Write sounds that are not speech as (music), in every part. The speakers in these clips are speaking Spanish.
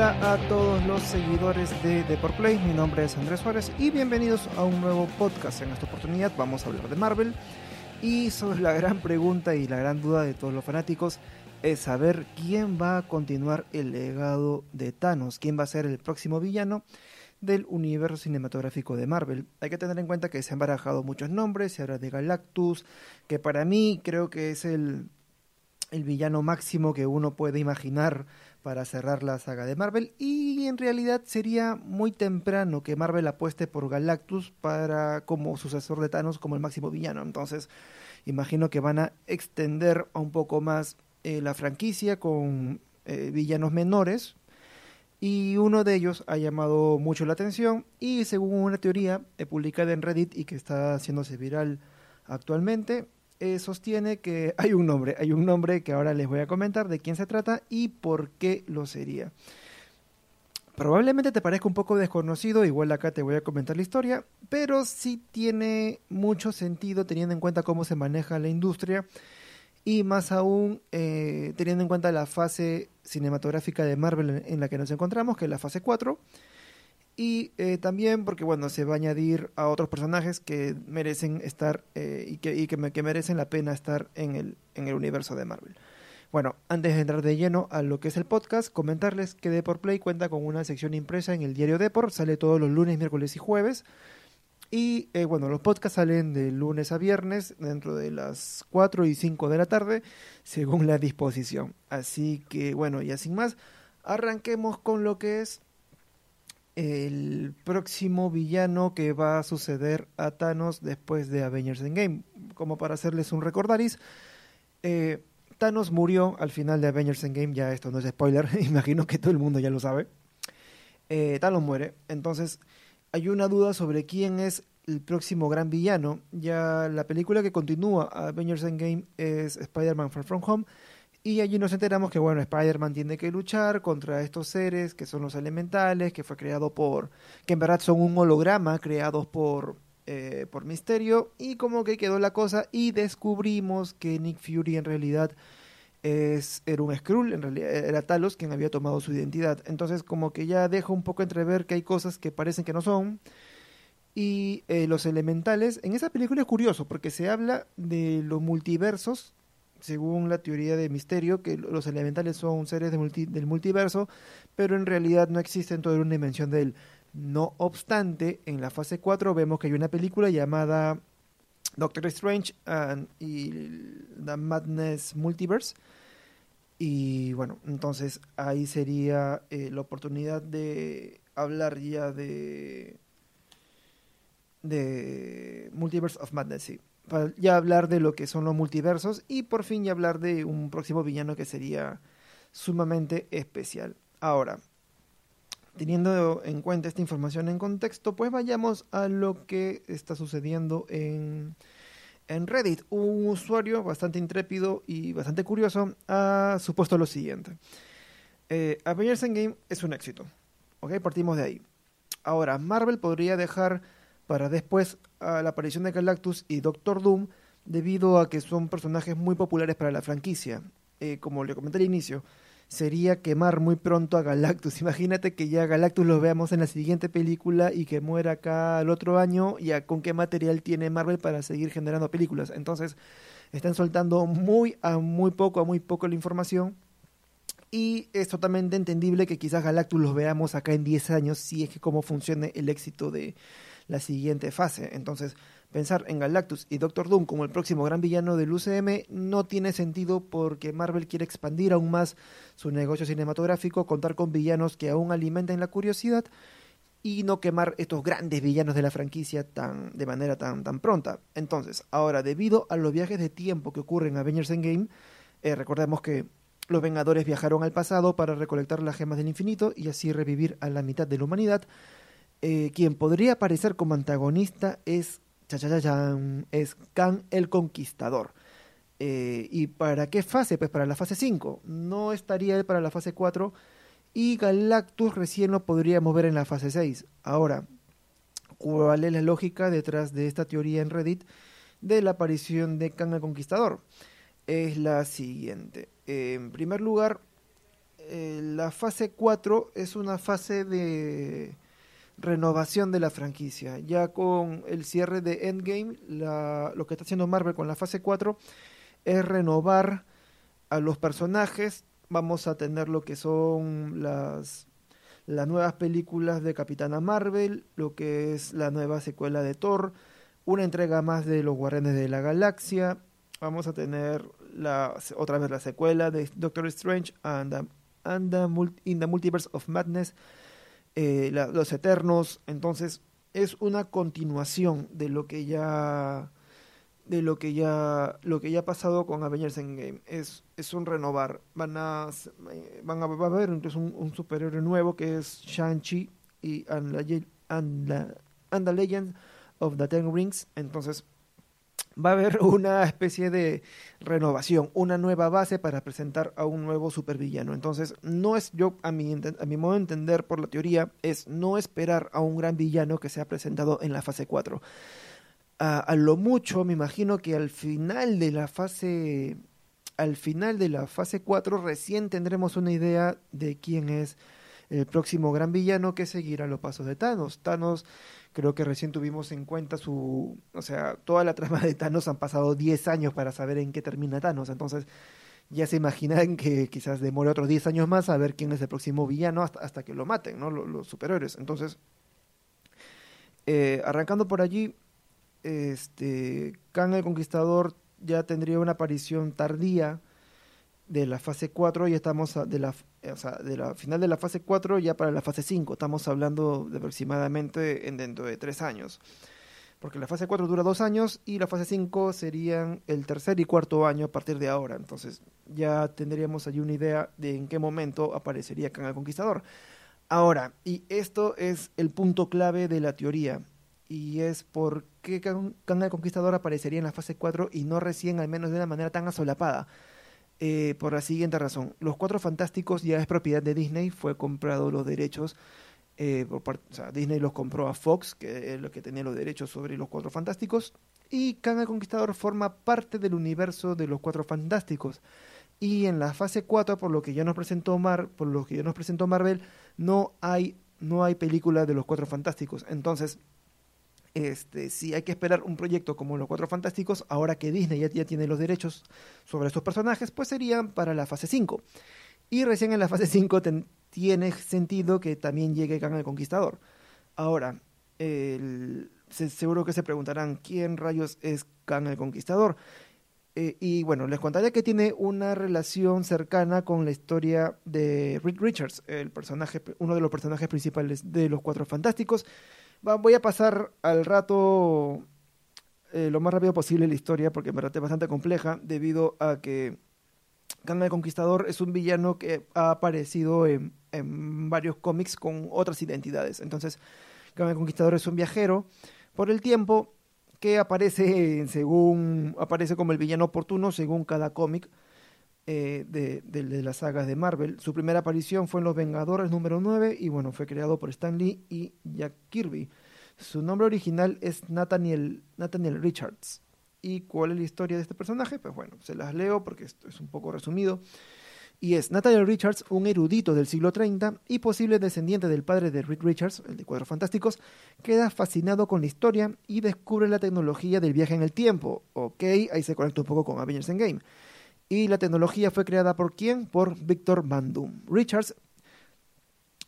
Hola a todos los seguidores de Play, mi nombre es Andrés Suárez y bienvenidos a un nuevo podcast. En esta oportunidad vamos a hablar de Marvel y sobre la gran pregunta y la gran duda de todos los fanáticos es saber quién va a continuar el legado de Thanos, quién va a ser el próximo villano del universo cinematográfico de Marvel. Hay que tener en cuenta que se han barajado muchos nombres, se habla de Galactus, que para mí creo que es el villano máximo que uno puede imaginar para cerrar la saga de Marvel y en realidad sería muy temprano que Marvel apueste por Galactus para como sucesor de Thanos como el máximo villano. Entonces, imagino que van a extender un poco más eh, la franquicia con eh, villanos menores y uno de ellos ha llamado mucho la atención y según una teoría eh, publicada en Reddit y que está haciéndose viral actualmente, eh, sostiene que (laughs) hay un nombre, hay un nombre que ahora les voy a comentar de quién se trata y por qué lo sería. Probablemente te parezca un poco desconocido, igual acá te voy a comentar la historia, pero sí tiene mucho sentido teniendo en cuenta cómo se maneja la industria y más aún eh, teniendo en cuenta la fase cinematográfica de Marvel en, la que nos encontramos, que es la fase 4, y eh, también porque bueno, se va a añadir a otros personajes que merecen estar eh, y, que, y que, merecen la pena estar en el, en el universo de Marvel. Bueno, antes de entrar de lleno a lo que es el podcast, comentarles que Deport Play cuenta con una sección impresa en el diario Deport, sale todos los lunes, miércoles y jueves. Y eh, bueno, los podcasts salen de lunes a viernes dentro de las 4 y 5 de la tarde, según la disposición. Así que bueno, ya sin más, arranquemos con lo que es el próximo villano que va a suceder a Thanos después de Avengers Endgame. Como para hacerles un recordaris, eh, Thanos murió al final de Avengers Endgame, ya esto no es spoiler, (laughs) imagino que todo el mundo ya lo sabe. Eh, Thanos muere, entonces hay una duda sobre quién es el próximo gran villano. Ya la película que continúa Avengers Endgame es Spider-Man Far From Home. Y allí nos enteramos que, bueno, Spider-Man tiene que luchar contra estos seres que son los elementales, que fue creado por. que en verdad son un holograma creados por. Eh, por Misterio. Y como que quedó la cosa. Y descubrimos que Nick Fury en realidad es, era un Skrull, en realidad era Talos quien había tomado su identidad. Entonces como que ya deja un poco entrever que hay cosas que parecen que no son. Y eh, los elementales, en esa película es curioso porque se habla de los multiversos, según la teoría de Misterio, que los elementales son seres del multiverso, pero en realidad no existen toda una dimensión de él. No obstante, en la fase 4 vemos que hay una película llamada Doctor Strange y The Madness Multiverse. Y bueno, entonces ahí sería eh, la oportunidad de hablar ya de de Multiverse of Madness, sí. Ya hablar de lo que son los multiversos y por fin ya hablar de un próximo villano que sería sumamente especial. Ahora, teniendo en cuenta esta información en contexto, pues vayamos a lo que está sucediendo en, en Reddit. Un usuario bastante intrépido y bastante curioso ha supuesto lo siguiente. Eh, Avengers Endgame es un éxito. ¿Ok? Partimos de ahí. Ahora, Marvel podría dejar para después a la aparición de Galactus y Doctor Doom debido a que son personajes muy populares para la franquicia. Eh, como le comenté al inicio, sería quemar muy pronto a Galactus. (laughs) Imagínate que ya Galactus lo veamos en la siguiente película y que muera acá el otro año, ya con qué material tiene Marvel para seguir generando películas. Entonces, están soltando muy a muy poco a muy poco la información. Y es totalmente entendible que quizás Galactus los veamos acá en 10 años si es que cómo funcione el éxito de la siguiente fase. Entonces, Pensar en Galactus y Doctor Doom como el próximo gran villano del UCM no tiene sentido porque Marvel quiere expandir aún más su negocio cinematográfico, contar con villanos que aún alimenten la curiosidad y no quemar estos grandes villanos de la franquicia tan, de manera tan, tan pronta. Entonces, ahora, debido a los viajes de tiempo que ocurren en Avengers Endgame, eh, recordemos que los Vengadores viajaron al pasado para recolectar las gemas del infinito y así revivir a la mitad de la humanidad. Eh, quien podría aparecer como antagonista es es Khan el Conquistador. Eh, ¿Y para qué fase? Pues para la fase 5. No estaría él para la fase 4. Y Galactus recién lo podríamos ver en la fase 6. Ahora, ¿cuál es la lógica detrás de esta teoría en Reddit de la aparición de Khan el Conquistador? Es la siguiente. en primer lugar, eh, la fase 4 es una fase de renovación de la franquicia. Ya con el cierre de Endgame, lo que está haciendo Marvel con la fase 4 es renovar a los personajes. Vamos a tener lo que son las, las nuevas películas de Capitana Marvel, lo que es la nueva secuela de Thor, una entrega más de los Guardianes de la Galaxia. Vamos a tener la, otra vez la secuela de Doctor Strange and, and in the Multiverse of Madness eh, los Eternos, entonces es una continuación de lo que ya de lo que ya lo que ya ha pasado con Avengers Endgame es es un renovar van a van a haber entonces un, un superhéroe nuevo que es Shang-Chi y and the Legend of the Ten Rings entonces va a haber una especie de renovación, una nueva base para presentar a un nuevo supervillano. Entonces, no es yo, a mi, a mi modo de entender por la teoría, es no esperar a un gran villano que se ha presentado en la fase 4. a lo mucho, me imagino que al final de la fase al final de la fase 4 recién tendremos una idea de quién es el próximo gran villano que seguirá los pasos de Thanos. Thanos Creo que recién tuvimos en cuenta su, o sea, toda la trama de Thanos han pasado 10 años para saber en qué termina Thanos, entonces ya se imaginan que quizás demore otros 10 años más a ver quién es el próximo villano hasta, hasta que lo maten, ¿no? Los, los superiores. Entonces, eh, arrancando por allí, este, Kang el Conquistador ya tendría una aparición tardía de la fase 4 y estamos de la, o sea, de la final de la fase 4 ya para la fase 5. Estamos hablando de aproximadamente en dentro de 3 años. Porque la fase 4 dura 2 años y la fase 5 serían el tercer y cuarto año a partir de ahora. Entonces ya tendríamos allí una idea de en qué momento aparecería Kang el Conquistador. Ahora, y esto es el punto clave de la teoría. Y es por qué el Conquistador aparecería en la fase 4 y no recién, al menos de una manera tan asolapada eh, por la siguiente razón. Los Cuatro Fantásticos ya es propiedad de Disney, fue comprado los derechos, eh, por Disney los compró a Fox, que es lo que tenía los derechos sobre los Cuatro Fantásticos, y Kang el Conquistador forma parte del universo de los Cuatro Fantásticos. Y en la fase 4, por lo que ya nos presentó Mar, por lo que ya nos presentó Marvel, no hay no hay película de los Cuatro Fantásticos. Entonces, este, si hay que esperar un proyecto como Los Cuatro Fantásticos, ahora que Disney ya, tiene los derechos sobre estos personajes, pues serían para la fase 5. Y recién en la fase 5 tiene sentido que también llegue Kang el Conquistador. Ahora, seguro que se preguntarán quién rayos es Kang el Conquistador. Eh, y bueno, les contaré que tiene una relación cercana con la historia de Rick Richards, el personaje, uno de los personajes principales de los Cuatro Fantásticos voy a pasar al rato eh, lo más rápido posible la historia porque me es bastante compleja debido a que Kang el Conquistador es un villano que ha aparecido en, varios cómics con otras identidades. Entonces, Kang el Conquistador es un viajero por el tiempo que aparece según aparece como el villano oportuno según cada cómic eh, de, las sagas de Marvel. Su primera aparición fue en Los Vengadores número 9 y bueno, fue creado por Stan Lee y Jack Kirby. Su nombre original es Nathaniel, Nathaniel Richards. ¿Y cuál es la historia de este personaje? Pues bueno, se las leo porque esto es un poco resumido. Y es Nathaniel Richards, un erudito del siglo 30 y posible descendiente del padre de Rick Richards, el de Cuadros Fantásticos, queda fascinado con la historia y descubre la tecnología del viaje en el tiempo. Ok, ahí se conecta un poco con Avengers Endgame. Y la tecnología fue creada por quién? Por Victor Van Doom. Richards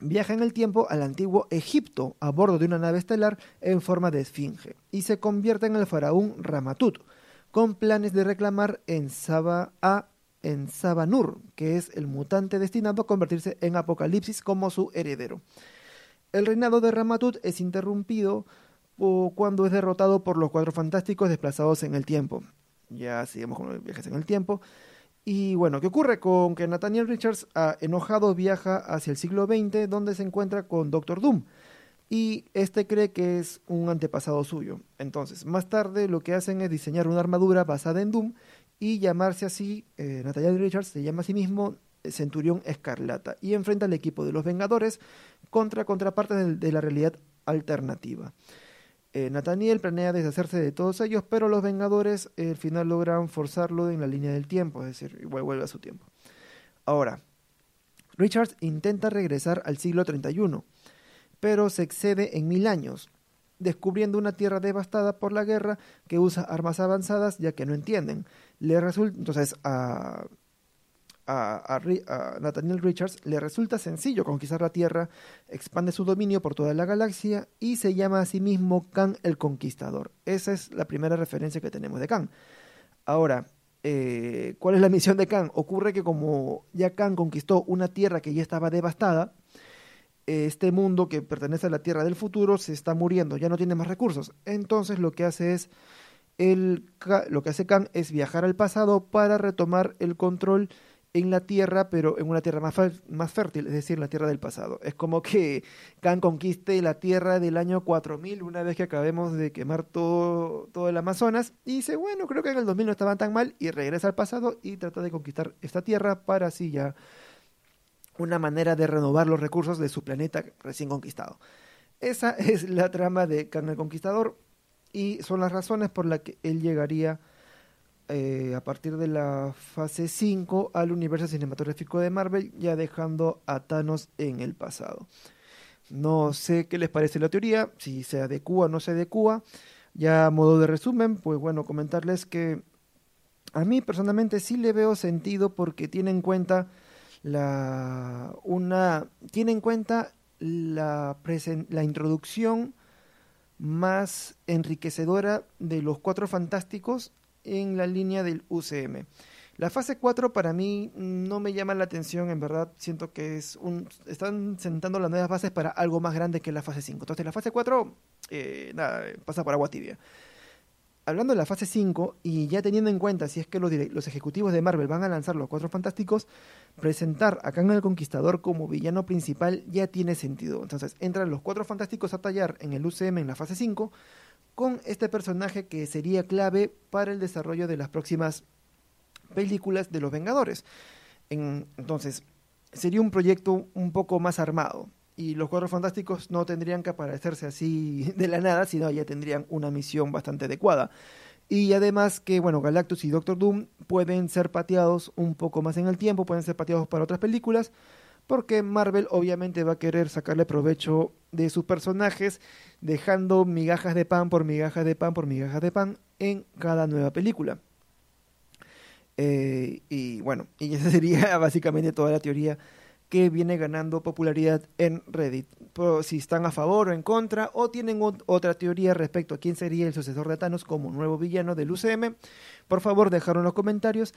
viaja en el tiempo al antiguo Egipto a bordo de una nave estelar en forma de esfinge y se convierte en el faraón Ramatut, con planes de reclamar en Saba a en Sabanur, que es el mutante destinado a convertirse en Apocalipsis como su heredero. El reinado de Ramatut es interrumpido cuando es derrotado por los cuatro fantásticos desplazados en el tiempo. Ya seguimos con viajes en el tiempo. Y bueno, ¿qué ocurre con que Nathaniel Richards, ah, enojado, viaja hacia el siglo XX, donde se encuentra con Doctor Doom? Y este cree que es un antepasado suyo. Entonces, más tarde lo que hacen es diseñar una armadura basada en Doom y llamarse así, eh, Nathaniel Richards se llama a sí mismo Centurión Escarlata y enfrenta al equipo de los Vengadores contra contrapartes de la realidad alternativa. Eh, Nathaniel planea deshacerse de todos ellos, pero los Vengadores eh, al final logran forzarlo en la línea del tiempo, es decir, igual vuelve a su tiempo. Ahora, Richards intenta regresar al siglo 31, pero se excede en mil años, descubriendo una tierra devastada por la guerra que usa armas avanzadas ya que no entienden. Le resulta entonces a a, Nathaniel Richards le resulta sencillo conquistar la Tierra, expande su dominio por toda la galaxia y se llama a sí mismo Khan el Conquistador. Esa es la primera referencia que tenemos de Khan. Ahora, eh, ¿cuál es la misión de Khan? Ocurre que como ya Khan conquistó una Tierra que ya estaba devastada, este mundo que pertenece a la Tierra del futuro se está muriendo, ya no tiene más recursos. Entonces lo que hace es el, lo que hace Khan es viajar al pasado para retomar el control en la tierra, pero en una tierra más, más fértil, es decir, la tierra del pasado. Es como que Khan conquiste la tierra del año 4000 una vez que acabemos de quemar todo, todo el Amazonas y dice, bueno, creo que en el 2000 no estaban tan mal y regresa al pasado y trata de conquistar esta tierra para así ya una manera de renovar los recursos de su planeta recién conquistado. Esa (laughs) es la trama de Khan el Conquistador y son las razones por las que él llegaría eh, a partir de la fase 5 al universo cinematográfico de Marvel, ya dejando a Thanos en el pasado. No sé qué les parece la teoría, si se adecua o no se adecua. Ya a modo de resumen, pues bueno, comentarles que a mí personalmente sí le veo sentido porque tiene en cuenta la una tiene en cuenta la, la introducción más enriquecedora de los cuatro fantásticos en la línea del UCM. La fase 4 para mí no me llama la atención, en verdad siento que es un están sentando las nuevas bases para algo más grande que la fase 5. Entonces la fase 4 eh, nada, pasa por agua tibia. Hablando de la fase 5 y ya teniendo en cuenta si es que los, los ejecutivos de Marvel van a lanzar los Cuatro Fantásticos, presentar a Kang el Conquistador como villano principal ya tiene sentido. Entonces entran los Cuatro Fantásticos a tallar en el UCM en la fase 5 con este personaje que sería clave para el desarrollo de las próximas películas de los Vengadores. entonces, sería un proyecto un poco más armado. Y los Cuatro Fantásticos no tendrían que aparecerse así (laughs) de la nada, sino ya tendrían una misión bastante adecuada. Y además que, bueno, Galactus y Doctor Doom pueden ser pateados un poco más en el tiempo, pueden ser pateados para otras películas, porque Marvel obviamente va a querer sacarle provecho de sus personajes, dejando migajas de pan por migajas de pan por migajas de pan en cada nueva película. Eh, y bueno, (laughs) y esa sería (laughs) básicamente toda la teoría que viene ganando popularidad en Reddit. si están a favor o en contra, o tienen otra teoría respecto a quién sería el sucesor de Thanos como nuevo villano del UCM, por favor dejaron los comentarios.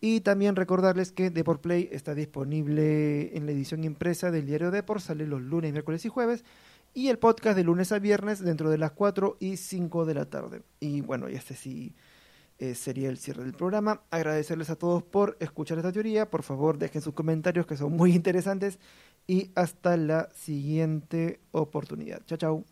Y también recordarles que Deport Play está disponible en la edición impresa del diario Deport, sale los lunes, miércoles y jueves, y el podcast de lunes a viernes dentro de las 4 y 5 de la tarde. Y bueno, y este sí eh, sería el cierre del programa. Agradecerles a todos por escuchar esta teoría. Por favor, dejen sus comentarios que son muy interesantes. Y hasta la siguiente oportunidad. Chao, chao.